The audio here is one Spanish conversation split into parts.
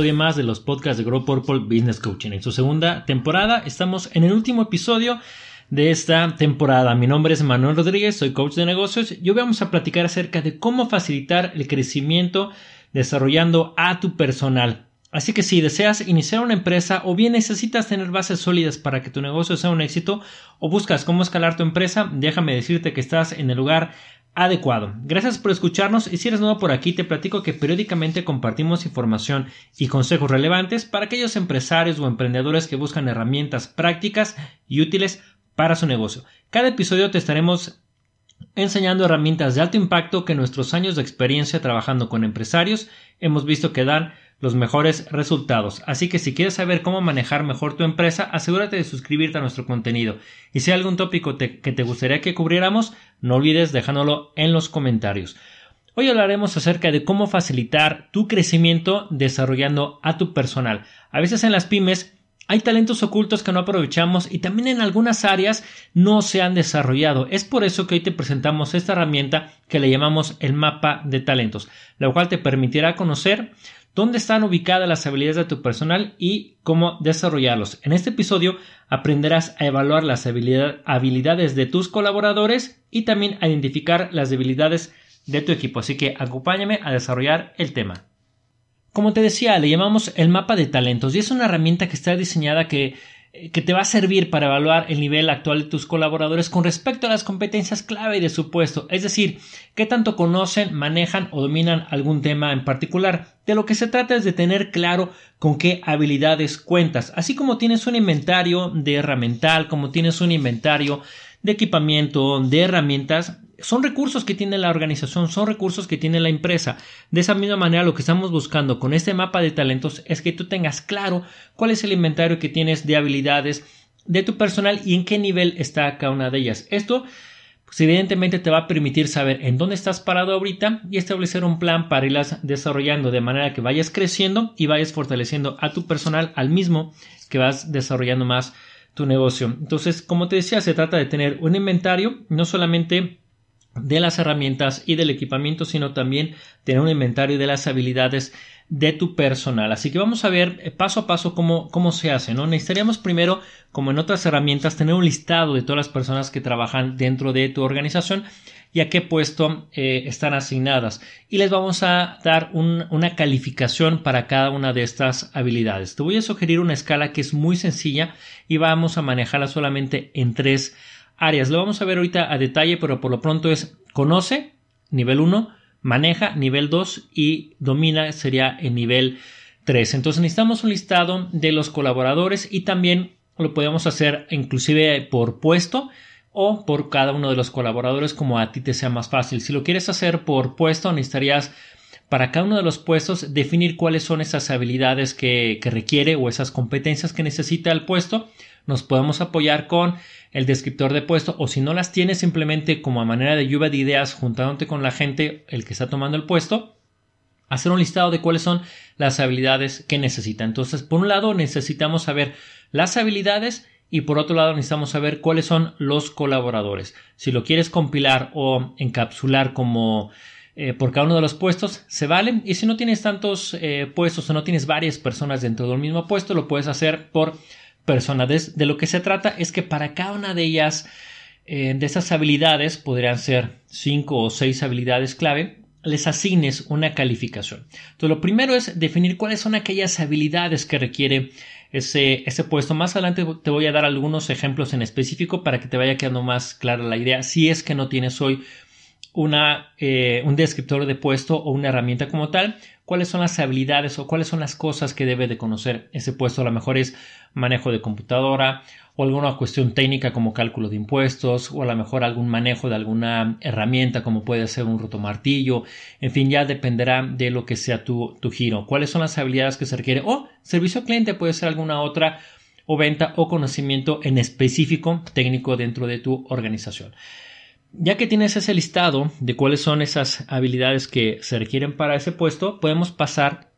episodio más de los podcasts de Grow Purple Business Coaching. En su segunda temporada estamos en el último episodio de esta temporada. Mi nombre es Manuel Rodríguez, soy coach de negocios y hoy vamos a platicar acerca de cómo facilitar el crecimiento desarrollando a tu personal. Así que si deseas iniciar una empresa o bien necesitas tener bases sólidas para que tu negocio sea un éxito o buscas cómo escalar tu empresa, déjame decirte que estás en el lugar adecuado. Gracias por escucharnos y si eres nuevo por aquí te platico que periódicamente compartimos información y consejos relevantes para aquellos empresarios o emprendedores que buscan herramientas prácticas y útiles para su negocio. Cada episodio te estaremos enseñando herramientas de alto impacto que nuestros años de experiencia trabajando con empresarios hemos visto que dan los mejores resultados. Así que si quieres saber cómo manejar mejor tu empresa, asegúrate de suscribirte a nuestro contenido. Y si hay algún tópico que te gustaría que cubriéramos, no olvides dejándolo en los comentarios. Hoy hablaremos acerca de cómo facilitar tu crecimiento desarrollando a tu personal. A veces en las pymes hay talentos ocultos que no aprovechamos y también en algunas áreas no se han desarrollado. Es por eso que hoy te presentamos esta herramienta que le llamamos el mapa de talentos, la cual te permitirá conocer dónde están ubicadas las habilidades de tu personal y cómo desarrollarlos. En este episodio aprenderás a evaluar las habilidades de tus colaboradores y también a identificar las debilidades de tu equipo. Así que acompáñame a desarrollar el tema. Como te decía, le llamamos el mapa de talentos y es una herramienta que está diseñada que, que, te va a servir para evaluar el nivel actual de tus colaboradores con respecto a las competencias clave de su puesto, es decir, qué tanto conocen, manejan o dominan algún tema en particular. De lo que se trata es de tener claro con qué habilidades cuentas, así como tienes un inventario de herramental, como tienes un inventario de equipamiento, de herramientas, son recursos que tiene la organización, son recursos que tiene la empresa. De esa misma manera, lo que estamos buscando con este mapa de talentos es que tú tengas claro cuál es el inventario que tienes de habilidades de tu personal y en qué nivel está cada una de ellas. Esto, pues evidentemente te va a permitir saber en dónde estás parado ahorita y establecer un plan para irlas desarrollando de manera que vayas creciendo y vayas fortaleciendo a tu personal al mismo que vas desarrollando más tu negocio. Entonces, como te decía, se trata de tener un inventario, no solamente de las herramientas y del equipamiento, sino también tener un inventario de las habilidades de tu personal. Así que vamos a ver eh, paso a paso cómo, cómo se hace, ¿no? Necesitaríamos primero, como en otras herramientas, tener un listado de todas las personas que trabajan dentro de tu organización y a qué puesto eh, están asignadas. Y les vamos a dar una calificación para cada una de estas habilidades. Te voy a sugerir una escala que es muy sencilla y vamos a manejarla solamente en tres áreas. Lo vamos a ver ahorita a detalle, pero por lo pronto es conoce, nivel 1, maneja, nivel 2 y domina sería el nivel 3. Entonces necesitamos un listado de los colaboradores y también lo podemos hacer inclusive por puesto o por cada uno de los colaboradores como a ti te sea más fácil. Si lo quieres hacer por puesto necesitarías para cada uno de los puestos definir cuáles son esas habilidades que, que requiere o esas competencias que necesita el puesto. Nos podemos apoyar con el descriptor de puesto o si no las tienes simplemente como a manera de lluvia de ideas juntándote con la gente, el que está tomando el puesto, hacer un listado de cuáles son las habilidades que necesita. Entonces, por un lado necesitamos saber las habilidades y por otro lado necesitamos saber cuáles son los colaboradores. Si lo quieres compilar o encapsular como eh, por cada uno de los puestos, se vale. Y si no tienes tantos eh, puestos o no tienes varias personas dentro del mismo puesto, lo puedes hacer por personas. De, lo que se trata es que para cada una de ellas, eh, de esas habilidades, podrían ser cinco o seis habilidades clave, les asignes una calificación. Entonces, lo primero es definir cuáles son aquellas habilidades que requiere ese, ese puesto. Más adelante te voy a dar algunos ejemplos en específico para que te vaya quedando más clara la idea. Si es que no tienes hoy una, eh, un descriptor de puesto o una herramienta como tal, cuáles son las habilidades o cuáles son las cosas que debe de conocer ese puesto. A lo mejor es manejo de computadora o alguna cuestión técnica como cálculo de impuestos o a lo mejor algún manejo de alguna herramienta como puede ser un rotomartillo. En fin, ya dependerá de lo que sea tu, tu giro. ¿Cuáles son las habilidades que se requiere? O servicio cliente puede ser alguna otra o venta o conocimiento en específico técnico dentro de tu organización. Ya que tienes ese listado de cuáles son esas habilidades que se requieren para ese puesto, podemos pasar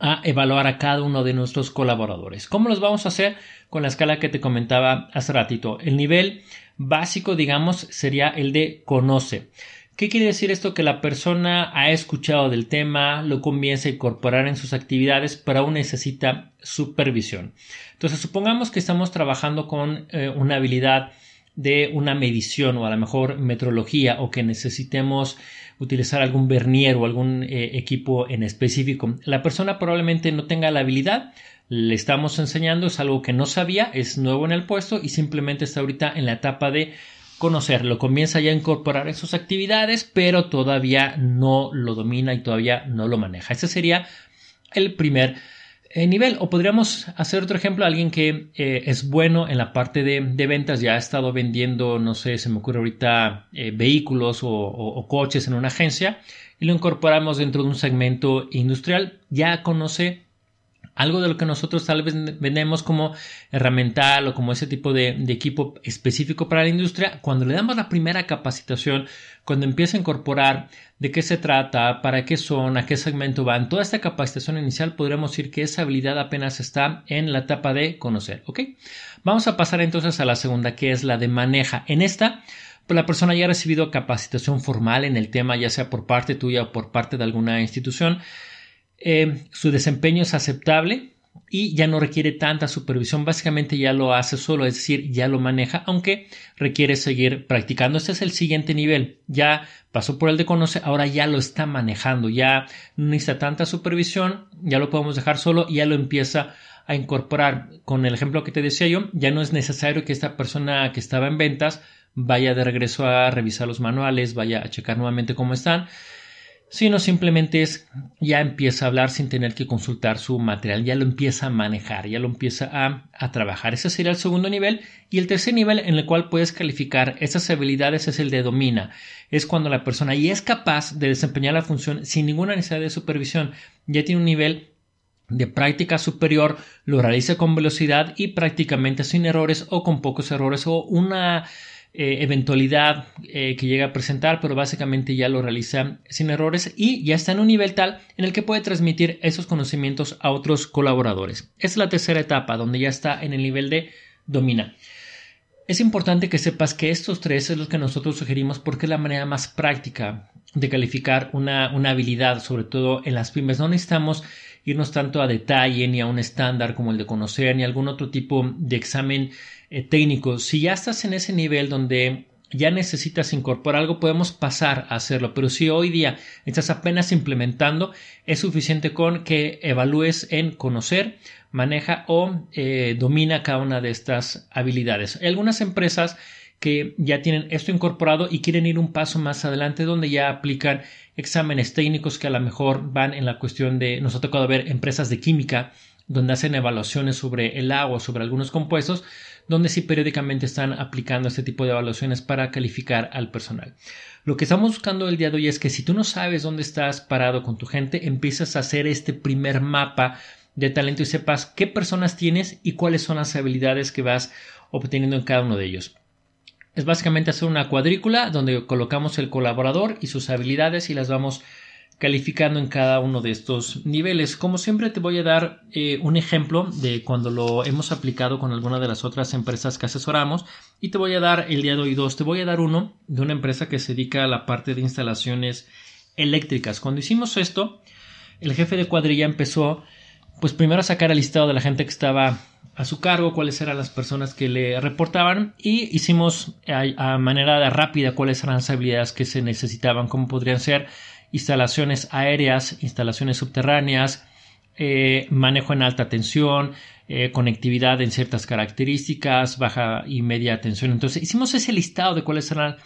a evaluar a cada uno de nuestros colaboradores. ¿Cómo los vamos a hacer? Con la escala que te comentaba hace ratito. El nivel básico, digamos, sería el de conoce. ¿Qué quiere decir esto? Que la persona ha escuchado del tema, lo comienza a incorporar en sus actividades, pero aún necesita supervisión. Entonces, supongamos que estamos trabajando con eh, una habilidad de una medición o a lo mejor metrología o que necesitemos utilizar algún vernier o algún eh, equipo en específico. La persona probablemente no tenga la habilidad, le estamos enseñando, es algo que no sabía, es nuevo en el puesto y simplemente está ahorita en la etapa de conocerlo, comienza ya a incorporar en sus actividades, pero todavía no lo domina y todavía no lo maneja. Ese sería el primer eh, nivel. O podríamos hacer otro ejemplo, alguien que eh, es bueno en la parte de, ventas, ya ha estado vendiendo, no sé, se me ocurre ahorita eh, vehículos o, coches en una agencia y lo incorporamos dentro de un segmento industrial, ya conoce algo de lo que nosotros tal vez vendemos como herramental o como ese tipo de, equipo específico para la industria, cuando le damos la primera capacitación, cuando empieza a incorporar de qué se trata, para qué son, a qué segmento van, toda esta capacitación inicial podríamos decir que esa habilidad apenas está en la etapa de conocer, ¿ok? Vamos a pasar entonces a la segunda, que es la de maneja. En esta, pues la persona ya ha recibido capacitación formal en el tema, ya sea por parte tuya o por parte de alguna institución. Eh, su desempeño es aceptable y ya no requiere tanta supervisión, básicamente ya lo hace solo, es decir, ya lo maneja, aunque requiere seguir practicando. Este es el siguiente nivel, ya pasó por el de conoce, ahora ya lo está manejando, ya no necesita tanta supervisión, ya lo podemos dejar solo y ya lo empieza a incorporar. Con el ejemplo que te decía yo, ya no es necesario que esta persona que estaba en ventas vaya de regreso a revisar los manuales, vaya a checar nuevamente cómo están, sino simplemente es ya empieza a hablar sin tener que consultar su material, ya lo empieza a manejar, ya lo empieza a, trabajar. Ese sería el segundo nivel. Y el tercer nivel en el cual puedes calificar esas habilidades es el de domina. Es cuando la persona ya es capaz de desempeñar la función sin ninguna necesidad de supervisión. Ya tiene un nivel de práctica superior, lo realiza con velocidad y prácticamente sin errores o con pocos errores o una eh, eventualidad eh, que llega a presentar, pero básicamente ya lo realiza sin errores y ya está en un nivel tal en el que puede transmitir esos conocimientos a otros colaboradores. es la tercera etapa, donde ya está en el nivel de domina. Es importante que sepas que estos tres es los que nosotros sugerimos porque es la manera más práctica de calificar una, una habilidad, sobre todo en las pymes. No necesitamos irnos tanto a detalle ni a un estándar como el de conocer ni algún otro tipo de examen eh, técnico. Si ya estás en ese nivel donde ya necesitas incorporar algo, podemos pasar a hacerlo. Pero si hoy día estás apenas implementando, es suficiente con que evalúes en conocer, maneja o eh, domina cada una de estas habilidades. Hay algunas empresas que ya tienen esto incorporado y quieren ir un paso más adelante donde ya aplican exámenes técnicos que a lo mejor van en la cuestión de, nos ha tocado ver empresas de química donde hacen evaluaciones sobre el agua, sobre algunos compuestos, donde sí periódicamente están aplicando este tipo de evaluaciones para calificar al personal. Lo que estamos buscando el día de hoy es que si tú no sabes dónde estás parado con tu gente, empiezas a hacer este primer mapa de talento y sepas qué personas tienes y cuáles son las habilidades que vas obteniendo en cada uno de ellos. Es básicamente hacer una cuadrícula donde colocamos el colaborador y sus habilidades y las vamos calificando en cada uno de estos niveles. Como siempre te voy a dar eh, un ejemplo de cuando lo hemos aplicado con alguna de las otras empresas que asesoramos y te voy a dar el día de hoy dos. Te voy a dar uno de una empresa que se dedica a la parte de instalaciones eléctricas. Cuando hicimos esto, el jefe de cuadrilla empezó pues primero sacar el listado de la gente que estaba a su cargo, cuáles eran las personas que le reportaban y hicimos a, manera rápida cuáles eran las habilidades que se necesitaban, cómo podrían ser instalaciones aéreas, instalaciones subterráneas, eh, manejo en alta tensión, eh, conectividad en ciertas características, baja y media tensión. Entonces hicimos ese listado de cuáles eran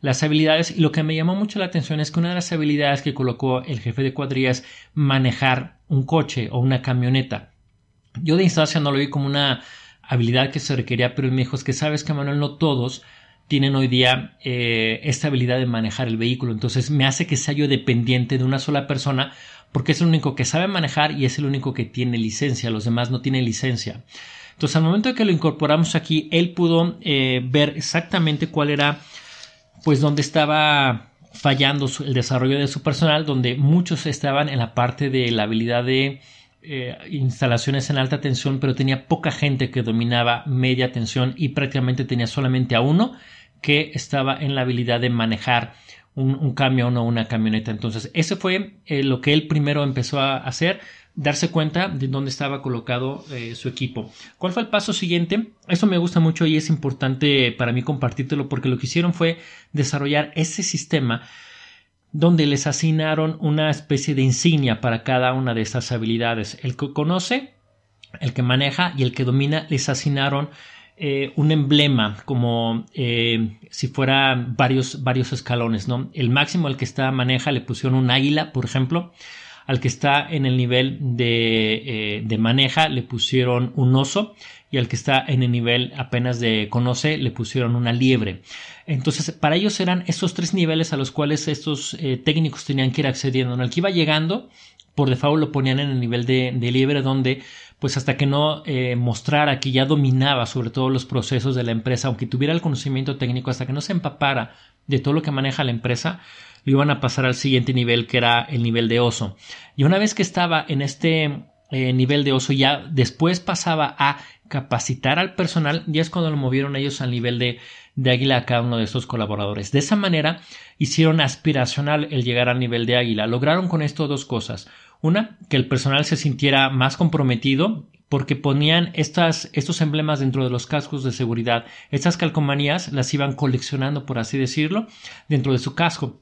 las habilidades y lo que me llamó mucho la atención es que una de las habilidades que colocó el jefe de cuadrilla es manejar un coche o una camioneta. Yo de instancia no lo vi como una habilidad que se requería, pero él me dijo es que sabes que Manuel no todos tienen hoy día eh, esta habilidad de manejar el vehículo. Entonces me hace que sea yo dependiente de una sola persona porque es el único que sabe manejar y es el único que tiene licencia. Los demás no tienen licencia. Entonces al momento de que lo incorporamos aquí, él pudo eh, ver exactamente cuál era, pues dónde estaba fallando el desarrollo de su personal, donde muchos estaban en la parte de la habilidad de eh, instalaciones en alta tensión, pero tenía poca gente que dominaba media tensión y prácticamente tenía solamente a uno que estaba en la habilidad de manejar un, camión o una camioneta. Entonces, ese fue eh, lo que él primero empezó a hacer, darse cuenta de dónde estaba colocado eh, su equipo. ¿Cuál fue el paso siguiente? Eso me gusta mucho y es importante para mí compartírtelo porque lo que hicieron fue desarrollar ese sistema donde les asignaron una especie de insignia para cada una de estas habilidades. El que conoce, el que maneja y el que domina les asignaron eh, un emblema como eh, si fuera varios, varios escalones, ¿no? El máximo al que está maneja le pusieron un águila, por ejemplo. Al que está en el nivel de, eh, de maneja le pusieron un oso y al que está en el nivel apenas de conoce le pusieron una liebre. Entonces, para ellos eran esos tres niveles a los cuales estos técnicos tenían que ir accediendo. En el que iba llegando, por default lo ponían en el nivel de, de liebre donde pues hasta que no eh, mostrara que ya dominaba sobre todo los procesos de la empresa, aunque tuviera el conocimiento técnico, hasta que no se empapara de todo lo que maneja la empresa, lo iban a pasar al siguiente nivel, que era el nivel de oso. Y una vez que estaba en este eh, nivel de oso, ya después pasaba a capacitar al personal, ya es cuando lo movieron ellos al nivel de, de águila a cada uno de estos colaboradores. De esa manera hicieron aspiracional el llegar al nivel de águila. Lograron con esto dos cosas. Una, que el personal se sintiera más comprometido porque ponían estos emblemas dentro de los cascos de seguridad. Estas calcomanías las iban coleccionando, por así decirlo, dentro de su casco.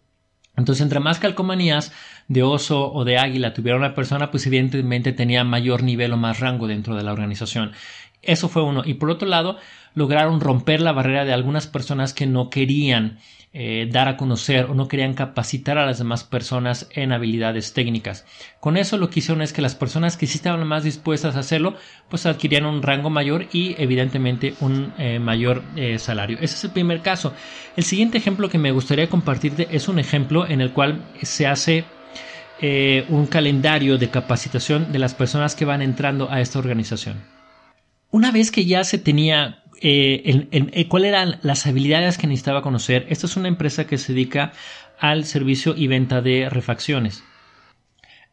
Entonces, entre más calcomanías de oso o de águila tuviera una persona, pues evidentemente tenía mayor nivel o más rango dentro de la organización. Eso fue uno. Y por otro lado, lograron romper la barrera de algunas personas que no querían eh, dar a conocer o no querían capacitar a las demás personas en habilidades técnicas. Con eso lo que hicieron es que las personas que sí estaban más dispuestas a hacerlo, pues adquirían un rango mayor y evidentemente un eh, mayor eh, salario. Ese es el primer caso. El siguiente ejemplo que me gustaría compartirte es un ejemplo en el cual se hace un calendario de capacitación de las personas que van entrando a esta organización. Una vez que ya se tenía eh, eh, cuáles eran las habilidades que necesitaba conocer. Esta es una empresa que se dedica al servicio y venta de refacciones.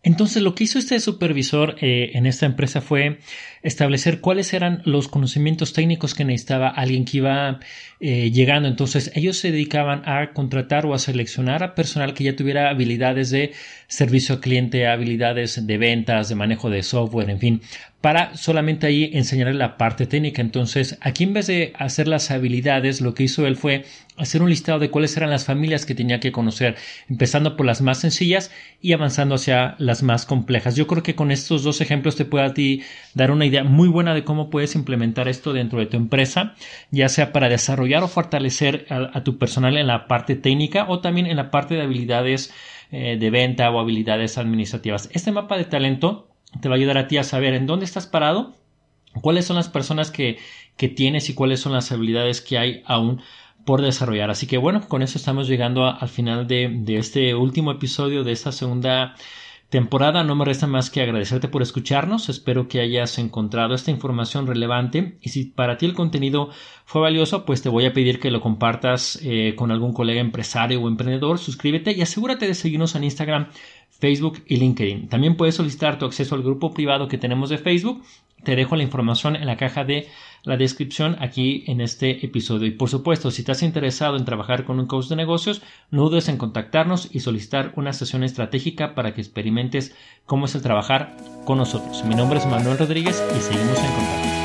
Entonces lo que hizo este supervisor eh, en esta empresa fue establecer cuáles eran los conocimientos técnicos que necesitaba alguien que iba llegando. Entonces ellos se dedicaban a contratar o a seleccionar a personal que ya tuviera habilidades de servicio al cliente, habilidades de ventas, de manejo de software, en fin, para solamente ahí enseñarle la parte técnica. Entonces, aquí en vez de hacer las habilidades, lo que hizo él fue hacer un listado de cuáles eran las familias que tenía que conocer, empezando por las más sencillas y avanzando hacia las más complejas. Yo creo que con estos dos ejemplos te puede a ti dar una idea muy buena de cómo puedes implementar esto dentro de tu empresa, ya sea para desarrollar o fortalecer a, tu personal en la parte técnica o también en la parte de habilidades eh, de venta o habilidades administrativas. Este mapa de talento te va a ayudar a ti a saber en dónde estás parado, cuáles son las personas que, que tienes y cuáles son las habilidades que hay aún por desarrollar. Así que bueno, con eso estamos llegando al final de, de este último episodio de esta segunda temporada. No me resta más que agradecerte por escucharnos. Espero que hayas encontrado esta información relevante y si para ti el contenido fue valioso, pues te voy a pedir que lo compartas eh, con algún colega empresario o emprendedor. Suscríbete y asegúrate de seguirnos en Instagram, Facebook y LinkedIn. También puedes solicitar tu acceso al grupo privado que tenemos de Facebook. Te dejo la información en la caja de la descripción aquí en este episodio. Y por supuesto, si estás interesado en trabajar con un coach de negocios, no dudes en contactarnos y solicitar una sesión estratégica para que experimentes cómo es el trabajar con nosotros. Mi nombre es Manuel Rodríguez y seguimos en contacto.